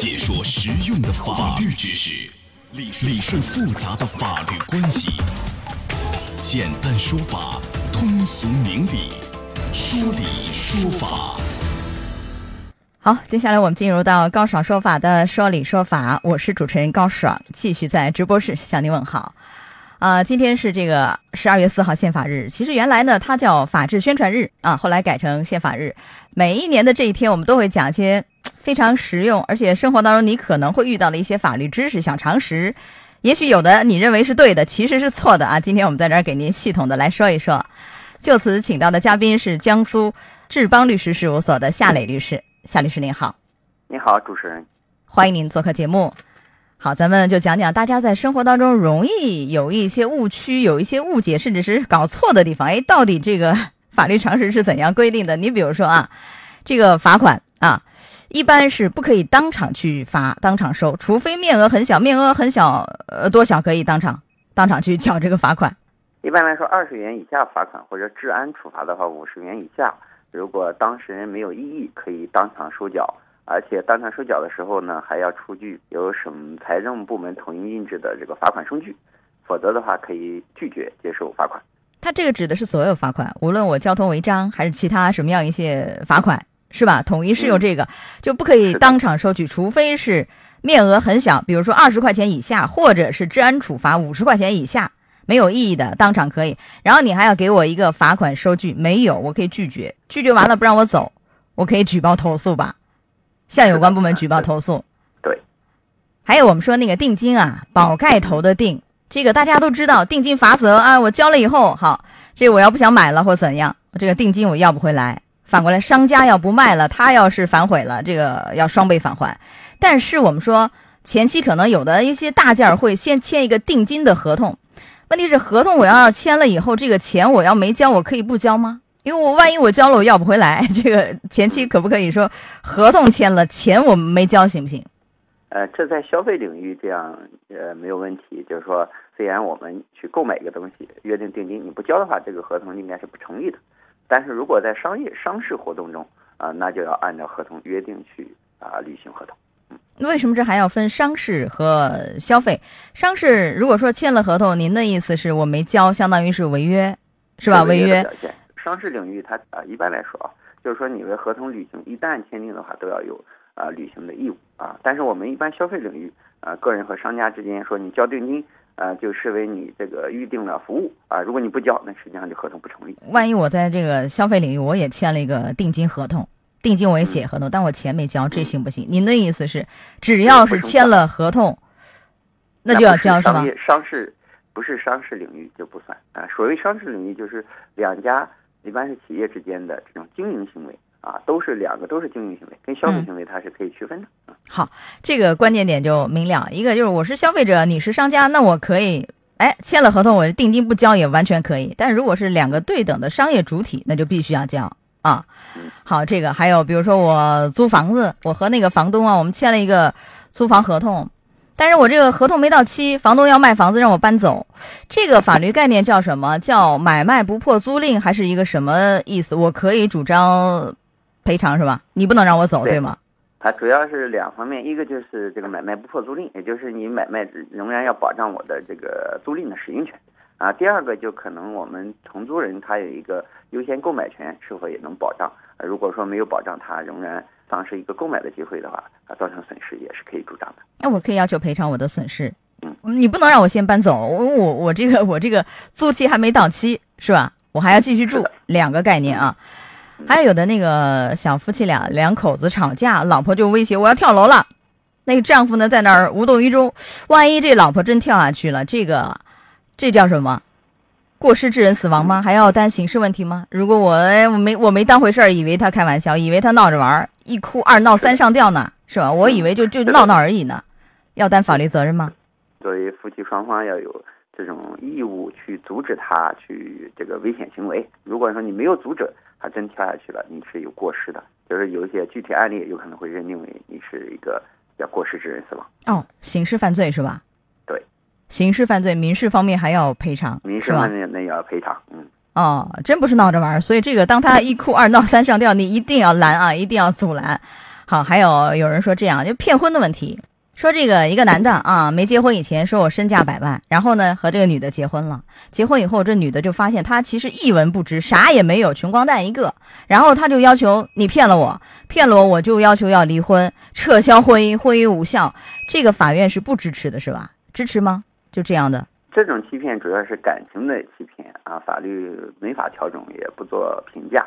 解说实用的法律知识，理理顺复杂的法律关系，简单说法，通俗明理，说理说法。好，接下来我们进入到高爽说法的说理说法，我是主持人高爽，继续在直播室向您问好。啊，今天是这个十二月四号宪法日，其实原来呢它叫法治宣传日啊，后来改成宪法日。每一年的这一天，我们都会讲一些非常实用，而且生活当中你可能会遇到的一些法律知识小常识。也许有的你认为是对的，其实是错的啊。今天我们在这儿给您系统的来说一说。就此请到的嘉宾是江苏志邦律师事务所的夏磊律师，夏律师您好。你好，主持人，欢迎您做客节目。好，咱们就讲讲大家在生活当中容易有一些误区、有一些误解，甚至是搞错的地方。哎，到底这个法律常识是怎样规定的？你比如说啊，这个罚款啊，一般是不可以当场去罚、当场收，除非面额很小，面额很小，呃，多小可以当场当场去缴这个罚款？一般来说，二十元以下罚款或者治安处罚的话，五十元以下。如果当事人没有异议，可以当场收缴。而且当场收缴的时候呢，还要出具由省财政部门统一印制的这个罚款收据，否则的话可以拒绝接受罚款。他这个指的是所有罚款，无论我交通违章还是其他什么样一些罚款，是吧？统一适用这个，就不可以当场收取，除非是面额很小，比如说二十块钱以下，或者是治安处罚五十块钱以下，没有异议的，当场可以。然后你还要给我一个罚款收据，没有我可以拒绝，拒绝完了不让我走，我可以举报投诉吧。向有关部门举报投诉。对，还有我们说那个定金啊，宝盖头的定，这个大家都知道，定金罚则啊，我交了以后，好，这我要不想买了或怎样，这个定金我要不回来。反过来，商家要不卖了，他要是反悔了，这个要双倍返还。但是我们说前期可能有的一些大件儿会先签一个定金的合同，问题是合同我要签了以后，这个钱我要没交，我可以不交吗？因为我万一我交了我要不回来，这个前期可不可以说合同签了钱我没交行不行？呃，这在消费领域这样呃没有问题，就是说虽然我们去购买一个东西约定定金，你不交的话，这个合同应该是不成立的。但是如果在商业商事活动中啊，那就要按照合同约定去啊履行合同。嗯，为什么这还要分商事和消费？商事如果说签了合同，您的意思是我没交，相当于是违约，是吧？违约。商事领域，它啊，一般来说啊，就是说你的合同履行，一旦签订的话，都要有啊履行的义务啊。但是我们一般消费领域啊，个人和商家之间说你交定金啊，就视为你这个预定了服务啊。如果你不交，那实际上就合同不成立。万一我在这个消费领域，我也签了一个定金合同，定金我也写合同，但我钱没交，这行不行？您的意思是，只要是签了合同，那就要交是吗？商事不是商事领域就不算啊。所谓商事领域，就是两家。一般是企业之间的这种经营行为啊，都是两个都是经营行为，跟消费行为它是可以区分的。好，这个关键点就明了。一个就是我是消费者，你是商家，那我可以哎签了合同，我定金不交也完全可以。但如果是两个对等的商业主体，那就必须要交啊。好，这个还有比如说我租房子，我和那个房东啊，我们签了一个租房合同。但是我这个合同没到期，房东要卖房子让我搬走，这个法律概念叫什么？叫买卖不破租赁，还是一个什么意思？我可以主张赔偿是吧？你不能让我走，对吗？它主要是两方面，一个就是这个买卖不破租赁，也就是你买卖仍然要保障我的这个租赁的使用权啊。第二个就可能我们承租人他有一个优先购买权，是否也能保障？如果说没有保障，他仍然。丧失一个购买的机会的话，啊，造成损失也是可以主张的。那我可以要求赔偿我的损失。嗯，你不能让我先搬走，我我我这个我这个租期还没到期，是吧？我还要继续住，两个概念啊。还有有的那个小夫妻俩两口子吵架，老婆就威胁我要跳楼了，那个丈夫呢在那儿无动于衷。万一这老婆真跳下去了，这个这叫什么？过失致人死亡吗？还要担刑事问题吗？如果我我没我没当回事儿，以为他开玩笑，以为他闹着玩儿，一哭二闹三上吊呢，是吧？我以为就就闹闹而已呢，要担法律责任吗？作为夫妻双方要有这种义务去阻止他去这个危险行为。如果说你没有阻止，他真跳下去了，你是有过失的，就是有一些具体案例有可能会认定为你是一个叫过失致人死亡。哦，刑事犯罪是吧？对刑事犯罪，民事方面还要赔偿，民事方面那也要赔偿，嗯。哦，真不是闹着玩儿，所以这个当他一哭二闹三上吊，你一定要拦啊，一定要阻拦。好，还有有人说这样就骗婚的问题，说这个一个男的啊没结婚以前说我身价百万，然后呢和这个女的结婚了，结婚以后这女的就发现他其实一文不值，啥也没有，穷光蛋一个，然后他就要求你骗了我，骗了我我就要求要离婚，撤销婚姻，婚姻无效，这个法院是不支持的，是吧？支持吗？就这样的。这种欺骗主要是感情的欺骗啊，法律没法调整，也不做评价。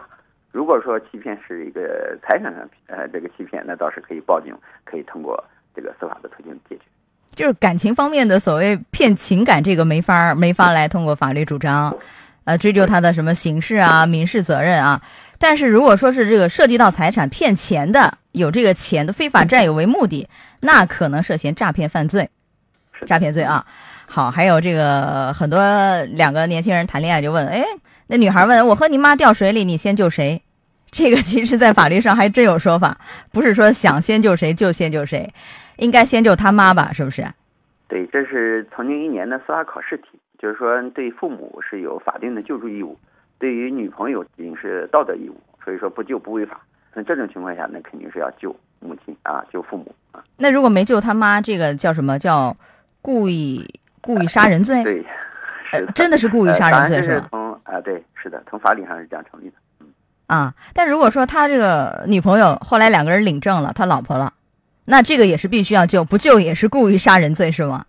如果说欺骗是一个财产上呃这个欺骗，那倒是可以报警，可以通过这个司法的途径解决。就是感情方面的所谓骗情感，这个没法没法来通过法律主张，呃追究他的什么刑事啊、民事责任啊。但是如果说是这个涉及到财产骗钱的，有这个钱的非法占有为目的，那可能涉嫌诈骗犯罪，诈骗罪啊。好，还有这个很多两个年轻人谈恋爱就问，哎，那女孩问我和你妈掉水里，你先救谁？这个其实，在法律上还真有说法，不是说想先救谁就先救谁，应该先救他妈吧？是不是？对，这是曾经一年的司法考试题，就是说对父母是有法定的救助义务，对于女朋友仅仅是道德义务，所以说不救不违法。那这种情况下，那肯定是要救母亲啊，救父母啊。那如果没救他妈，这个叫什么叫故意？故意杀人罪，对，呃，真的是故意杀人罪是吧？从啊，对，是的，从法理上是这样成立的。嗯啊，但如果说他这个女朋友后来两个人领证了，他老婆了，那这个也是必须要救，不救也是故意杀人罪是吗？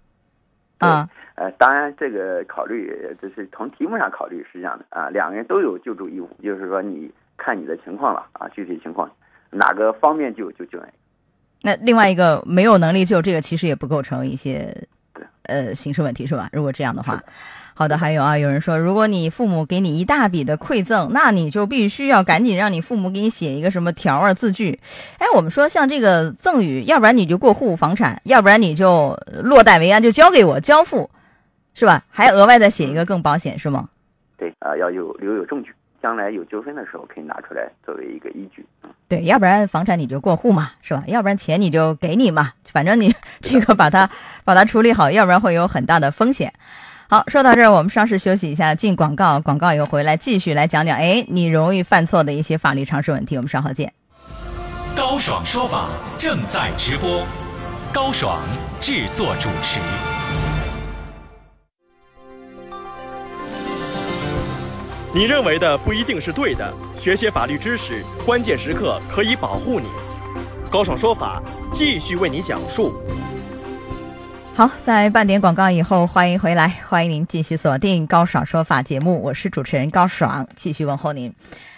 啊，呃，当然这个考虑就是从题目上考虑是这样的啊，两个人都有救助义务，就是说你看你的情况了啊，具体情况哪个方便救就救哪个。那另外一个没有能力救，这个其实也不构成一些。呃，刑事问题是吧？如果这样的话，好的，还有啊，有人说，如果你父母给你一大笔的馈赠，那你就必须要赶紧让你父母给你写一个什么条啊字据。哎，我们说像这个赠与，要不然你就过户房产，要不然你就落袋为安，就交给我交付，是吧？还额外再写一个更保险，是吗？对啊，要有留有证据。将来有纠纷的时候，可以拿出来作为一个依据。嗯，对，要不然房产你就过户嘛，是吧？要不然钱你就给你嘛，反正你 这个把它把它处理好，要不然会有很大的风险。好，说到这儿，我们稍事休息一下，进广告，广告以后回来继续来讲讲，哎，你容易犯错的一些法律常识问题。我们稍后见。高爽说法正在直播，高爽制作主持。你认为的不一定是对的，学些法律知识，关键时刻可以保护你。高爽说法继续为你讲述。好，在半点广告以后，欢迎回来，欢迎您继续锁定高爽说法节目，我是主持人高爽，继续问候您。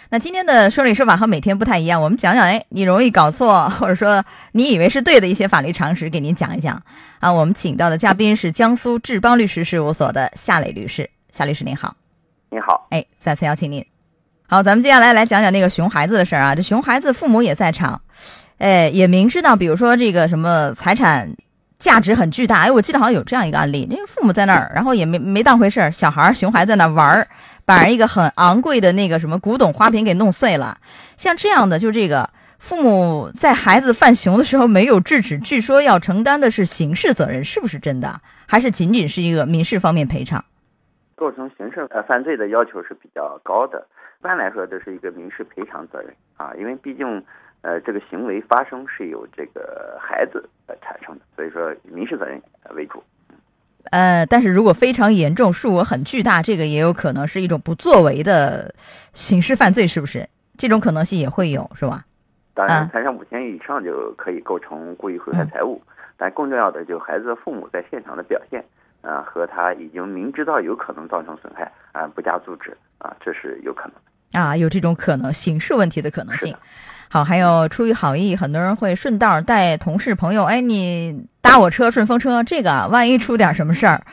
那今天的说理说法和每天不太一样，我们讲讲，哎，你容易搞错，或者说你以为是对的一些法律常识，给您讲一讲。啊，我们请到的嘉宾是江苏志邦律师事务所的夏磊律师，夏律师您好。你好，哎，再次邀请您。好，咱们接下来来讲讲那个熊孩子的事儿啊。这熊孩子父母也在场，哎，也明知道，比如说这个什么财产价值很巨大。哎，我记得好像有这样一个案例，那个父母在那儿，然后也没没当回事儿，小孩儿熊孩子在那玩儿，把人一个很昂贵的那个什么古董花瓶给弄碎了。像这样的，就这个父母在孩子犯熊的时候没有制止，据说要承担的是刑事责任，是不是真的？还是仅仅是一个民事方面赔偿？构成刑事呃犯罪的要求是比较高的，一般来说这是一个民事赔偿责任啊，因为毕竟呃这个行为发生是由这个孩子呃产生的，所以说民事责任为主。呃，但是如果非常严重，数额很巨大，这个也有可能是一种不作为的刑事犯罪，是不是？这种可能性也会有，是吧？当然，财产五千亿以上就可以构成故意毁坏财物，但更重要的就是孩子的父母在现场的表现。啊，和他已经明知道有可能造成损害啊，不加阻止啊，这是有可能啊，有这种可能，刑事问题的可能性。好，还有出于好意，很多人会顺道带同事朋友，哎，你搭我车，顺风车，这个万一出点什么事儿，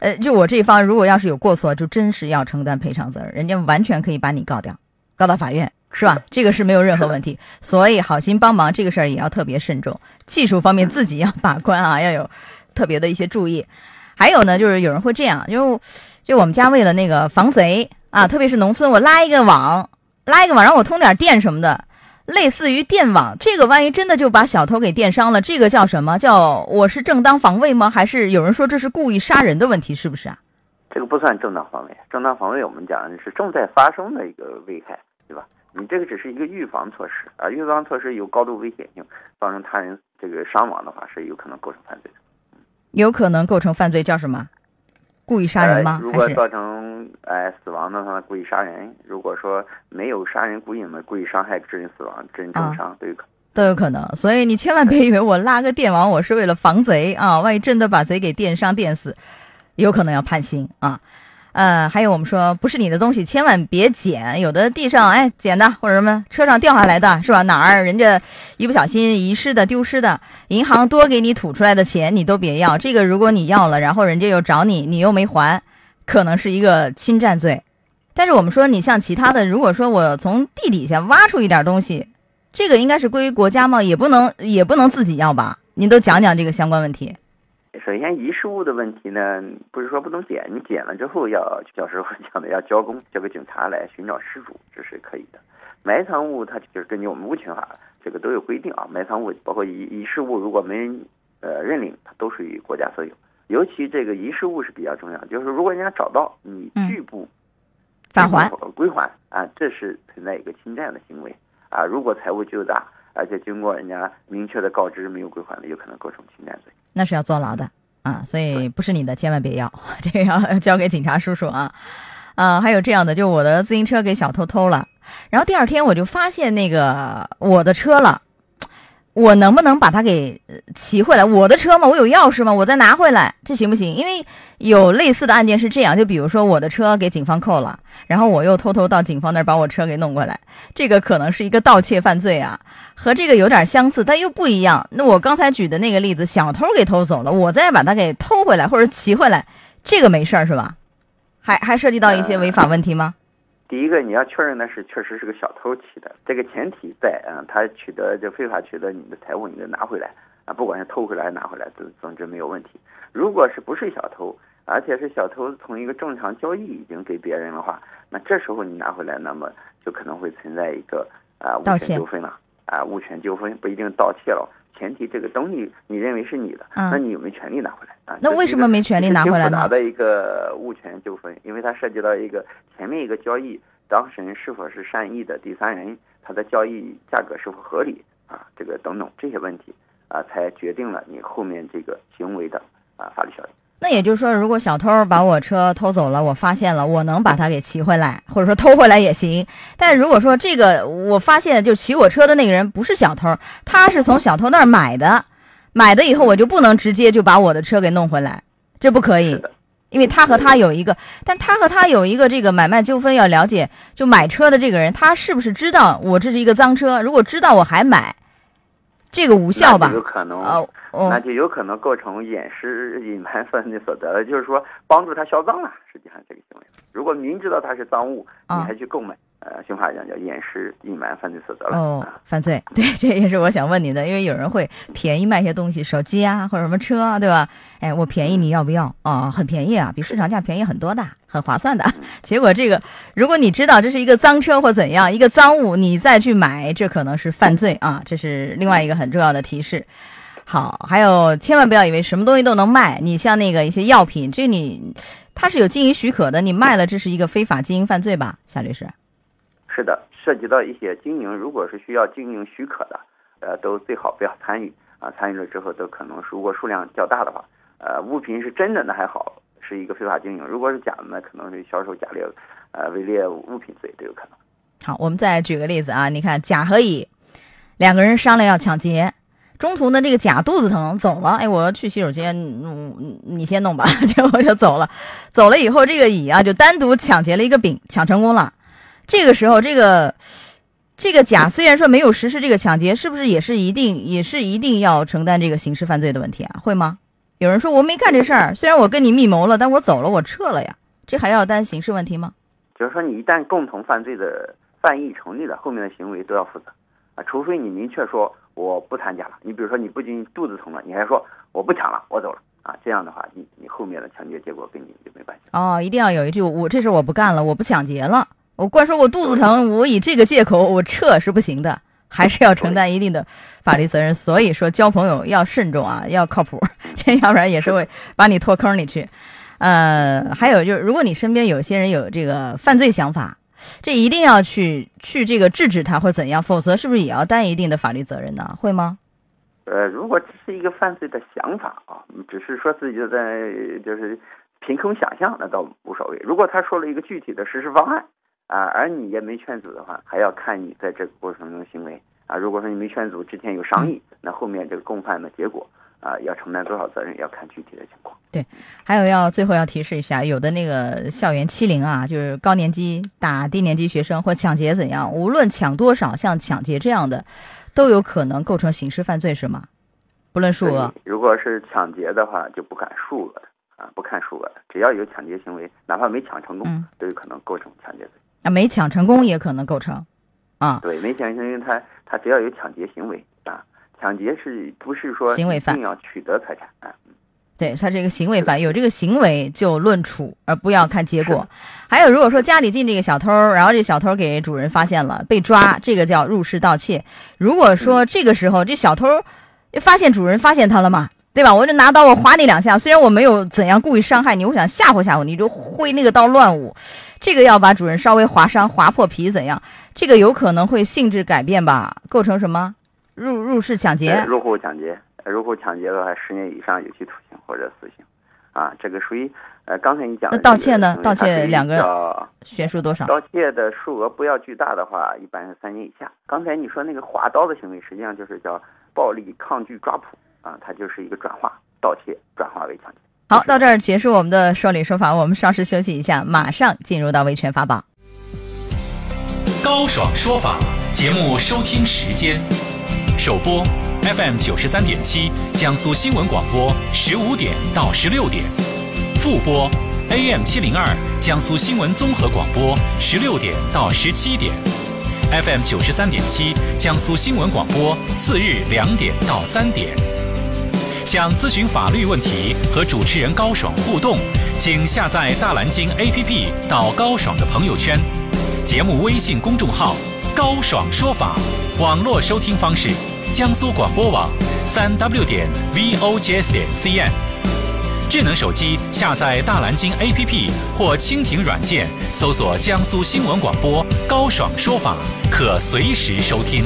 呃，就我这一方如果要是有过错，就真是要承担赔偿责任，人家完全可以把你告掉，告到法院，是吧？这个是没有任何问题。所以好心帮忙这个事儿也要特别慎重，技术方面自己要把关啊，要有特别的一些注意。还有呢，就是有人会这样，就就我们家为了那个防贼啊，特别是农村，我拉一个网，拉一个网，让我通点电什么的，类似于电网。这个万一真的就把小偷给电伤了，这个叫什么？叫我是正当防卫吗？还是有人说这是故意杀人的问题？是不是啊？这个不算正当防卫，正当防卫我们讲的是正在发生的一个危害，对吧？你这个只是一个预防措施啊，预防措施有高度危险性，造成他人这个伤亡的话，是有可能构成犯罪的。有可能构成犯罪，叫什么？故意杀人吗？呃、如果造成哎死亡的话，故意杀人；如果说没有杀人故意嘛，故意伤害致人死亡、致人重伤、都有可能。都有可能，所以你千万别以为我拉个电网，我是为了防贼啊！万一真的把贼给电伤、电死，有可能要判刑啊。呃，还有我们说不是你的东西，千万别捡。有的地上哎捡的或者什么车上掉下来的，是吧？哪儿人家一不小心遗失的、丢失的，银行多给你吐出来的钱你都别要。这个如果你要了，然后人家又找你，你又没还，可能是一个侵占罪。但是我们说你像其他的，如果说我从地底下挖出一点东西，这个应该是归国家吗？也不能也不能自己要吧？您都讲讲这个相关问题。首先，遗失物的问题呢，不是说不能捡，你捡了之后要教师傅讲的要交工，交给警察来寻找失主，这是可以的。埋藏物它就是根据我们物权法这个都有规定啊，埋藏物包括遗遗失物，如果没人呃认领，它都属于国家所有。尤其这个遗失物是比较重要，就是如果人家找到你拒不返还归还啊，这是存在一个侵占的行为啊。如果财物巨大，而且经过人家明确的告知没有归还的，有可能构成侵占罪。那是要坐牢的啊，所以不是你的千万别要，这个要交给警察叔叔啊。啊，还有这样的，就我的自行车给小偷偷了，然后第二天我就发现那个我的车了，我能不能把它给骑回来？我的车嘛，我有钥匙吗？我再拿回来，这行不行？因为有类似的案件是这样，就比如说我的车给警方扣了，然后我又偷偷到警方那儿把我车给弄过来，这个可能是一个盗窃犯罪啊，和这个有点相似，但又不一样。那我刚才举的那个例子，小偷给偷走了，我再把它给偷回来或者骑回来，这个没事儿是吧？还还涉及到一些违法问题吗？第一个，你要确认的是确实是个小偷骑的，这个前提在啊，他取得就非法取得你的财物，你就拿回来啊，不管是偷回来还拿回来，总总之没有问题。如果是不是小偷，而且是小偷从一个正常交易已经给别人的话，那这时候你拿回来，那么就可能会存在一个啊物权纠纷了啊，物权纠纷不一定盗窃了，前提这个东西你认为是你的，嗯那你有没有权利拿回来啊？那为什么没权利拿回来复杂的一个物权纠纷，因为它涉及到一个前面一个交易当事人是否是善意的第三人，他的交易价格是否合理啊，这个等等这些问题啊，才决定了你后面这个行为的啊法律效应。那也就是说，如果小偷把我车偷走了，我发现了，我能把它给骑回来，或者说偷回来也行。但如果说这个我发现就骑我车的那个人不是小偷，他是从小偷那儿买的，买的以后我就不能直接就把我的车给弄回来，这不可以，因为他和他有一个，但他和他有一个这个买卖纠纷要了解，就买车的这个人他是不是知道我这是一个赃车？如果知道我还买，这个无效吧那就？有可能哦那哦，就有可能构成掩饰隐瞒犯罪所得了，就是说帮助他销赃了。实际上这个行为，如果明知道他是赃物，你啊还去购买，呃，刑法讲叫掩饰隐瞒犯罪所得了。哦啊，犯罪，对，这也是我想问你的，因为有人会便宜卖些东西，手机啊或者什么车啊，对吧？哎，我便宜你要不要？啊、很便宜啊，比市场价便宜很多的，很划算的。结果这个，如果你知道这是一个赃车或怎样一个赃物，你再去买，这可能是犯罪啊，这是另外一个很重要的提示。好，还有千万不要以为什么东西都能卖，你像那个一些药品，这你它是有经营许可的，你卖了这是一个非法经营犯罪吧，夏律师？是的，涉及到一些经营，如果是需要经营许可的，呃，都最好不要参与啊。参与了之后，都可能如果数量较大的话，呃，物品是真的那还好，是一个非法经营；如果是假的那，可能是销售假劣，呃，伪劣物品罪都有可能。好，我们再举个例子啊，你看甲和乙两个人商量要抢劫，中途呢这个甲肚子疼走了，哎，我要去洗手间，嗯，你先弄吧，结果就走了。走了以后，这个乙啊就单独抢劫了一个丙，抢成功了。这个时候，这个这个甲虽然说没有实施这个抢劫，是不是也是一定也是一定要承担这个刑事犯罪的问题啊？会吗？有人说我没干这事儿，虽然我跟你密谋了，但我走了，我撤了呀，这还要担刑事问题吗？就是说，你一旦共同犯罪的犯意成立了，后面的行为都要负责啊，除非你明确说我不参加了。你比如说，你不仅肚子疼了，你还说我不抢了，我走了啊，这样的话，你你后面的抢劫结果跟你就没关系。哦，一定要有一句我这事我不干了，我不抢劫了。我光说我肚子疼，我以这个借口我撤是不行的，还是要承担一定的法律责任。所以说交朋友要慎重啊，要靠谱，这 要不然也是会把你拖坑里去。呃，还有就是，如果你身边有些人有这个犯罪想法，这一定要去去这个制止他或怎样，否则是不是也要担一定的法律责任呢？会吗？呃，如果只是一个犯罪的想法啊，只是说自己在就是凭空想象，那倒无所谓。如果他说了一个具体的实施方案啊，而你也没劝阻的话，还要看你在这个过程中的行为啊。如果说你没劝阻，之前有商议，那后面这个共犯的结果啊，要承担多少责任，要看具体的情况。对，还有要最后要提示一下，有的那个校园欺凌啊，就是高年级打低年级学生或抢劫怎样，无论抢多少，像抢劫这样的。都有可能构成刑事犯罪，是吗？不论数额。如果是抢劫的话，就不看数额的啊，不看数额的，只要有抢劫行为，哪怕没抢成功，都有可能构成抢劫罪。啊，没抢成功也可能构成，啊。对，没抢成功，他他只要有抢劫行为啊，抢劫是不是说行为犯要取得财产啊？对他这个行为犯有这个行为就论处，而不要看结果。还有，如果说家里进这个小偷，然后这小偷给主人发现了被抓，这个叫入室盗窃。如果说这个时候这小偷发现主人发现他了嘛，对吧？我就拿刀我划你两下，虽然我没有怎样故意伤害你，我想吓唬吓唬你，就挥那个刀乱舞，这个要把主人稍微划伤、划破皮怎样？这个有可能会性质改变吧？构成什么？入入室抢劫？入户抢劫。入户抢劫的话，十年以上有期徒刑或者死刑，啊，这个属于呃，刚才你讲的。那盗窃呢？盗窃两个悬殊多少？盗窃的数额不要巨大的话，一般是三年以下。刚才你说那个划刀的行为，实际上就是叫暴力抗拒抓捕啊，它就是一个转化，盗窃转化为抢劫。好，到这儿结束我们的说理说法，我们稍事休息一下，马上进入到维权法宝。高爽说法节目收听时间，首播。FM 九十三点七，江苏新闻广播，十五点到十六点；复播 AM 七零二，江苏新闻综合广播，十六点到十七点；FM 九十三点七，江苏新闻广播，次日两点到三点。想咨询法律问题和主持人高爽互动，请下载大蓝鲸 APP 到高爽的朋友圈，节目微信公众号“高爽说法”，网络收听方式。江苏广播网，三 w 点 vogs 点 cn，智能手机下载大蓝鲸 APP 或蜻蜓软件，搜索江苏新闻广播高爽说法，可随时收听。